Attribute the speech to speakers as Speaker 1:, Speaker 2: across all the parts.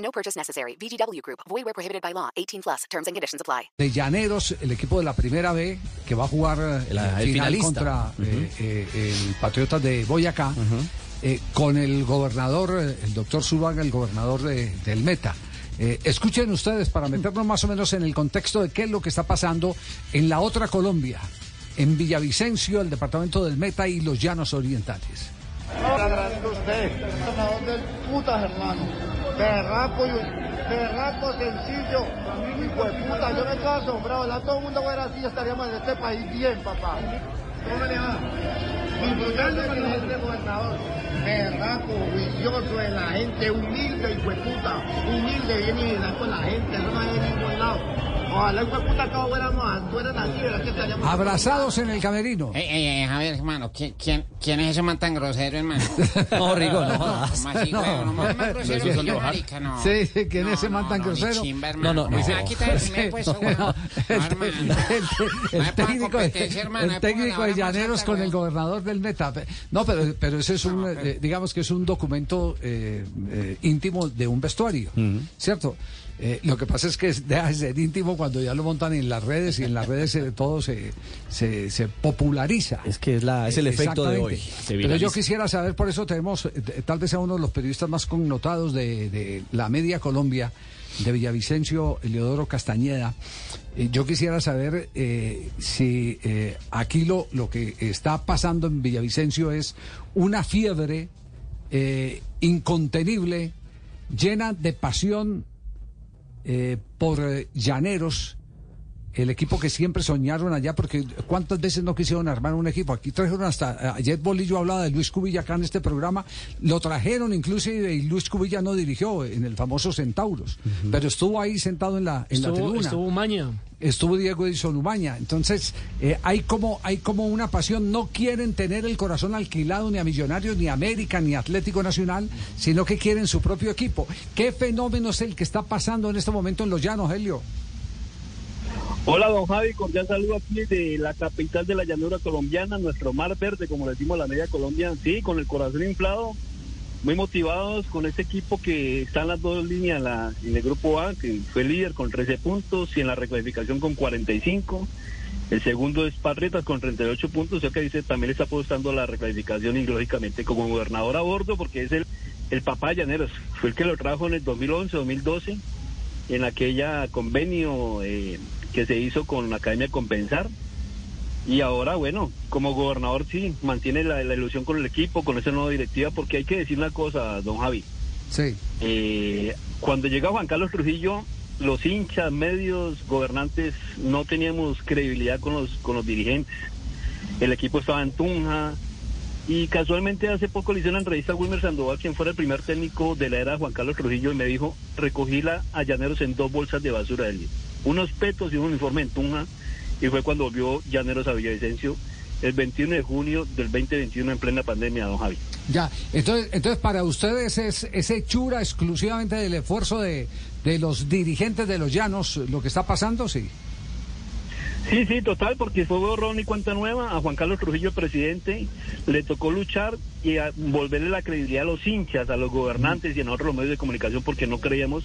Speaker 1: No purchase necessary. VGW Group. Void where prohibited by law. 18 plus. Terms and conditions apply.
Speaker 2: de Llaneros, el equipo de la primera B, que va a jugar eh,
Speaker 3: La- el
Speaker 2: final
Speaker 3: finalista.
Speaker 2: contra eh, eh, el Patriotas de Boyacá, eh, con el gobernador, eh, el doctor Zuluaga, el gobernador de- del Meta. Eh, escuchen ustedes para meternos más o menos en el contexto de qué es lo que está pasando en la otra Colombia, en Villavicencio, el departamento del Meta y los Llanos Orientales.
Speaker 4: Agradezco a usted, del putas, hermano. Berraco, y- berraco sencillo. Hijo de puta, yo me quedo asombrado. La todo el mundo fuera así, estaríamos en este país bien, papá. ¿Cómo le va? Disfrutando con gente gobernador. Berraco, juicioso de la gente, humilde, hijo de puta. Humilde, viene y con la gente, eso no hay en ningún lado. Ojalá, hijo puta, acá fuéramos, fueran así, ¿verdad? Que estaríamos...
Speaker 2: Abrazados en el camerino.
Speaker 5: Ey, ey, ey, a ver, hermano, ¿quién, quién, quién es ese man tan grosero, hermano?
Speaker 3: No, Rigo, no.
Speaker 5: No, más grosero
Speaker 3: Eso es
Speaker 5: que yo,
Speaker 3: enojar.
Speaker 5: marica, no.
Speaker 2: Sí, sí, ¿quién es ese
Speaker 5: No,
Speaker 2: man
Speaker 5: no,
Speaker 2: tan
Speaker 5: no,
Speaker 2: grosero?
Speaker 5: chimba,
Speaker 3: No,
Speaker 5: hermano.
Speaker 3: no, no.
Speaker 5: Me va a quitar el primer puesto. No,
Speaker 2: el,
Speaker 5: hermano.
Speaker 2: el- el
Speaker 5: No,
Speaker 2: técnico, el técnico de Llaneros con el gobernador del Meta. No, pero, pero ese es un, eh, digamos que es un documento eh, eh, íntimo de un vestuario, ¿cierto? Eh, lo que pasa es que deja de ser íntimo cuando ya lo montan en las redes y en las redes eh, todo se, se, se populariza.
Speaker 3: Es que es, la, es el efecto de hoy. Se
Speaker 2: Pero yo quisiera saber, por eso tenemos, eh, tal vez a uno de los periodistas más connotados de, de la media Colombia, de Villavicencio, Eleodoro Castañeda. Eh, yo quisiera saber eh, si eh, aquí lo, lo que está pasando en Villavicencio es una fiebre eh, incontenible, llena de pasión eh, por eh, llaneros, el equipo que siempre soñaron allá, porque cuántas veces no quisieron armar un equipo. Aquí trajeron hasta, eh, ayer Bolillo hablaba de Luis Cubilla acá en este programa, lo trajeron inclusive y Luis Cubilla no dirigió en el famoso Centauros, pero estuvo ahí sentado en la, en la
Speaker 6: Estuvo,
Speaker 2: tribuna
Speaker 6: estuvo Maña.
Speaker 2: estuvo Diego Edison Umaña. Entonces, eh, hay como hay como una pasión, no quieren tener el corazón alquilado ni a Millonarios, ni a América, ni a Atlético Nacional, sino que quieren su propio equipo. ¿Qué fenómeno es el que está pasando en este momento en Los Llanos, Helio?
Speaker 7: Hola, don Javi, cordial saludo aquí de la capital de la llanura colombiana, nuestro mar verde, como le decimos la media Colombia, sí, con el corazón inflado, muy motivados con este equipo que está en las dos líneas, la, en el grupo A, que fue líder con 13 puntos y en la reclasificación con 45. El segundo es Patriotas con 38 puntos, o sea que dice también está apostando la reclasificación y lógicamente como gobernador a bordo porque es el, el papá de Llaneros, fue el que lo trajo en el 2011, 2012 en aquella convenio eh, que se hizo con la Academia Compensar. Y ahora, bueno, como gobernador sí, mantiene la, la ilusión con el equipo, con esa nueva directiva, porque hay que decir una cosa, don Javi.
Speaker 2: Sí.
Speaker 7: Eh, cuando llega Juan Carlos Trujillo, los hinchas, medios, gobernantes, no teníamos credibilidad con los, con los dirigentes. El equipo estaba en Tunja. Y casualmente hace poco le hice una entrevista a Wilmer Sandoval, quien fuera el primer técnico de la era de Juan Carlos Trujillo, y me dijo, recogí la a Llaneros en dos bolsas de basura de unos petos y un uniforme en Tunja, y fue cuando volvió Llaneros a Villavicencio el 21 de junio del 2021 en plena pandemia, don Javi.
Speaker 2: Ya, entonces, entonces para ustedes es, es hechura exclusivamente del esfuerzo de, de los dirigentes de los llanos lo que está pasando, sí.
Speaker 7: Sí, sí, total, porque fue borrón y cuenta nueva. A Juan Carlos Trujillo, presidente, le tocó luchar y a volverle la credibilidad a los hinchas, a los gobernantes y a nosotros los medios de comunicación porque no creíamos.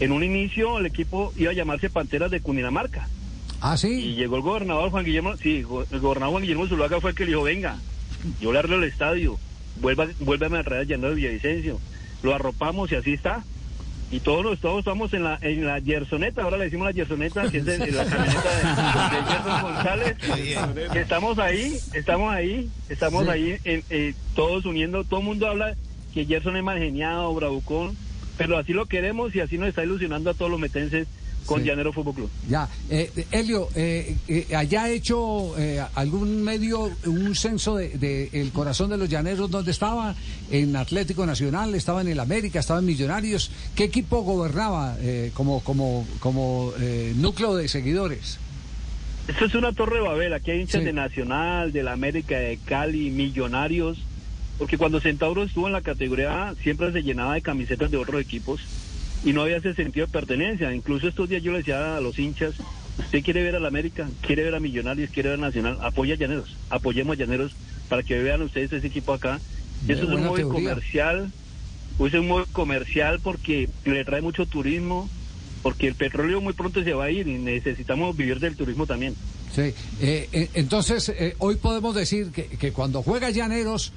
Speaker 7: En un inicio el equipo iba a llamarse Panteras de Cundinamarca.
Speaker 2: Ah,
Speaker 7: Y
Speaker 2: sí.
Speaker 7: llegó el gobernador Juan Guillermo, sí, el gobernador Juan Guillermo Zuluaga fue el que le dijo, venga, yo le arreglo el estadio, vuelva, vuélvame a traer Llanero de Villavicencio. Lo arropamos y así está. Y todos, los- todos estamos en la, en la Gersoneta, ahora le decimos la Gersoneta, que es el- la camioneta de, de Gerson González. Que estamos ahí, estamos ahí, estamos
Speaker 2: Sí.
Speaker 7: ahí, en- eh, todos uniendo, todo el mundo habla que Gerson es mal geniado, bravucón, pero así lo queremos y así nos está ilusionando a todos los metenses con
Speaker 2: Sí.
Speaker 7: Llanero Fútbol Club.
Speaker 2: Ya, eh, Helio, eh, eh, ¿allá ha hecho eh, algún medio un censo de, de el corazón de los llaneros dónde estaba? ¿En Atlético Nacional? ¿Estaba en el América? ¿Estaba en Millonarios? ¿Qué equipo gobernaba eh, como, como, como eh, núcleo de seguidores?
Speaker 7: Esto es una torre de Babel, aquí hay hinchas
Speaker 2: Sí.
Speaker 7: de Nacional, de la América, de Cali, Millonarios, porque cuando Centauro estuvo en la categoría A, siempre se llenaba de camisetas de otros equipos y no había ese sentido de pertenencia. Incluso estos días yo le decía a los hinchas, usted quiere ver a la América, quiere ver a Millonarios, quiere ver a Nacional, apoya a Llaneros, apoyemos a Llaneros para que vean ustedes ese equipo acá.
Speaker 2: Muy
Speaker 7: Eso es un móvil
Speaker 2: teoría.
Speaker 7: comercial, es un móvil comercial porque le trae mucho turismo, porque el petróleo muy pronto se va a ir y necesitamos vivir del turismo también.
Speaker 2: Sí, eh, eh, entonces eh, hoy podemos decir que, que cuando juega Llaneros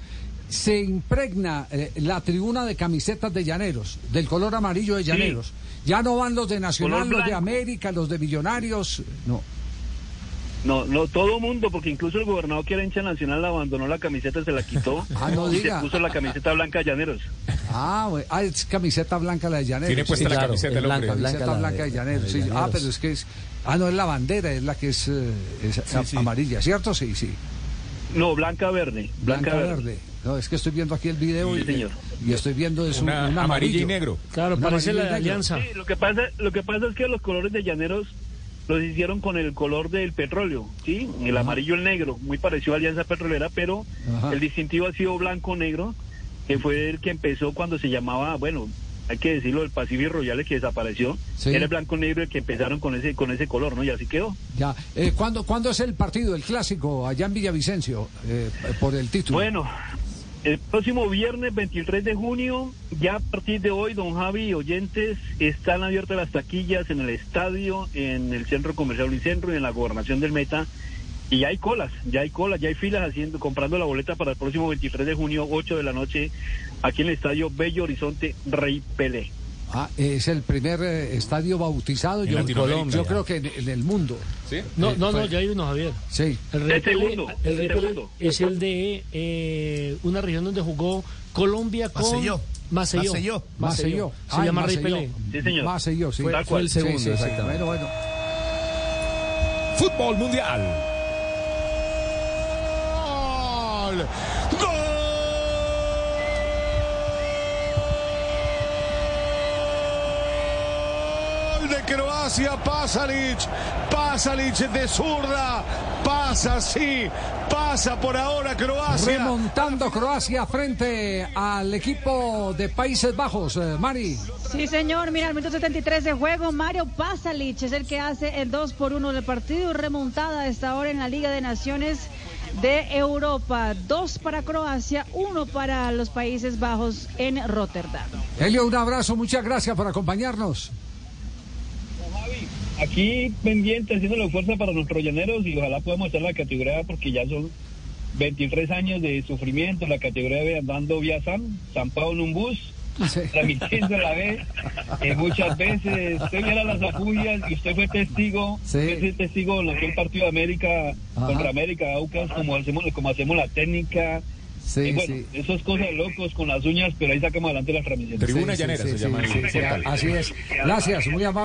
Speaker 2: se impregna eh, la tribuna de camisetas de Llaneros, del color amarillo de Llaneros. Ya no van los de Nacional, los de. América, los de Millonarios, no.
Speaker 7: No, no, todo mundo, porque incluso el gobernador que era hincha nacional abandonó la camiseta, se la quitó
Speaker 2: Ah, no
Speaker 7: y
Speaker 2: diga.
Speaker 7: se puso la camiseta blanca de Llaneros.
Speaker 2: Ah, bueno. Ah, es camiseta blanca la de Llaneros.
Speaker 3: Tiene puesta
Speaker 2: Sí,
Speaker 3: la camiseta
Speaker 2: es
Speaker 3: el hombre.
Speaker 2: blanca, camiseta
Speaker 3: Blanca la
Speaker 2: blanca,
Speaker 3: de-
Speaker 2: de, Llaneros.
Speaker 3: la de
Speaker 2: sí. Ah,
Speaker 3: Llaneros.
Speaker 2: pero es que es... Ah, no, es la bandera, es la que es, eh, es a-
Speaker 3: sí.
Speaker 2: amarilla, ¿cierto? Sí, sí.
Speaker 7: No, blanca verde.
Speaker 2: Blanca, verde. No, es que estoy viendo aquí el video
Speaker 7: Sí,
Speaker 2: y,
Speaker 7: señor.
Speaker 2: y estoy viendo es un,
Speaker 3: Una
Speaker 2: un
Speaker 3: amarilla
Speaker 2: amarillo.
Speaker 3: y negro.
Speaker 6: Claro,
Speaker 2: Un
Speaker 6: parece
Speaker 2: amarillo
Speaker 6: la
Speaker 2: negro.
Speaker 6: alianza.
Speaker 7: Sí, lo que pasa, lo que pasa es que los colores de Llaneros los hicieron con el color del petróleo, ¿sí? El amarillo y el negro, muy parecido a Alianza Petrolera, pero
Speaker 2: Ajá.
Speaker 7: el distintivo ha sido blanco-negro, que fue el que empezó cuando se llamaba, bueno, hay que decirlo, el Pacific Royal que desapareció,
Speaker 2: Sí.
Speaker 7: era el blanco-negro el que empezaron con ese con ese color, ¿no? Y así quedó.
Speaker 2: Ya. Eh, ¿cuándo, ¿Cuándo es el partido, el clásico, allá en Villavicencio, eh, por el título?
Speaker 7: Bueno, el próximo viernes 23 de junio, ya a partir de hoy, don Javi y oyentes, están abiertas las taquillas en el estadio, en el Centro Comercial Unicentro y en la Gobernación del Meta. Y ya hay colas, ya hay colas, ya hay filas haciendo, comprando la boleta para el próximo 23 de junio, 8 de la noche, aquí en el estadio Bello Horizonte Rey Pelé.
Speaker 2: Ah, es el primer eh, estadio bautizado
Speaker 3: En
Speaker 2: yo,
Speaker 3: Latinoamérica,
Speaker 2: yo creo que en, en el mundo.
Speaker 3: ¿Sí?
Speaker 6: No,
Speaker 2: Eh,
Speaker 6: no, no,
Speaker 2: fue-
Speaker 6: ya hay uno, Javier.
Speaker 2: Sí.
Speaker 6: El Rey
Speaker 7: El segundo,
Speaker 6: el
Speaker 7: el
Speaker 6: Rey Pelé
Speaker 7: segundo.
Speaker 6: es el de eh, una región donde jugó Colombia con
Speaker 8: Maceió.
Speaker 6: Maceió.
Speaker 8: Maceió.
Speaker 2: Maceió.
Speaker 6: Se
Speaker 2: Ay,
Speaker 6: llama Rey
Speaker 2: Maceió.
Speaker 6: Pelé.
Speaker 7: Sí, señor.
Speaker 2: Maceió, sí.
Speaker 7: Fue-
Speaker 3: fue el segundo,
Speaker 2: Sí, sí, sí.
Speaker 3: exactamente.
Speaker 2: Bueno, bueno.
Speaker 3: Fútbol mundial.
Speaker 9: ¡Gol! ¡Gol de Croacia! Pasalic, Pasalic de zurda, pasa, sí, pasa por ahora Croacia.
Speaker 2: Remontando Croacia frente al equipo de Países Bajos, eh, Mari.
Speaker 10: Sí, señor. Mira, al minuto 73 de juego, Mario Pasalic es el que hace el 2 por 1 del partido. Remontada a esta hora en la Liga de Naciones de Europa. Dos para Croacia, uno para los Países Bajos en Rotterdam.
Speaker 2: Helio, un abrazo, muchas gracias por acompañarnos.
Speaker 7: Aquí pendiente, haciendo fuerza para nuestros llaneros y ojalá podamos hacer la categoría porque ya son 23 años de sufrimiento, la categoría de andando vía San, zampado en un bus, transmitiendo la vez, eh, muchas veces usted viera las afugias y usted fue testigo,
Speaker 2: Sí.
Speaker 7: fue testigo en aquel partido de América
Speaker 2: Ajá.
Speaker 7: contra América, Aucas, como hacemos, como hacemos la técnica.
Speaker 2: Sí,
Speaker 7: y bueno,
Speaker 2: sí.
Speaker 7: eso es cosa de locos con las uñas, pero ahí sacamos adelante las transmisiones.
Speaker 3: Tribuna
Speaker 2: Sí, sí,
Speaker 3: Llanera
Speaker 2: sí,
Speaker 3: se
Speaker 2: sí,
Speaker 3: llama el
Speaker 2: sí, sí, así es. Gracias, muy amable.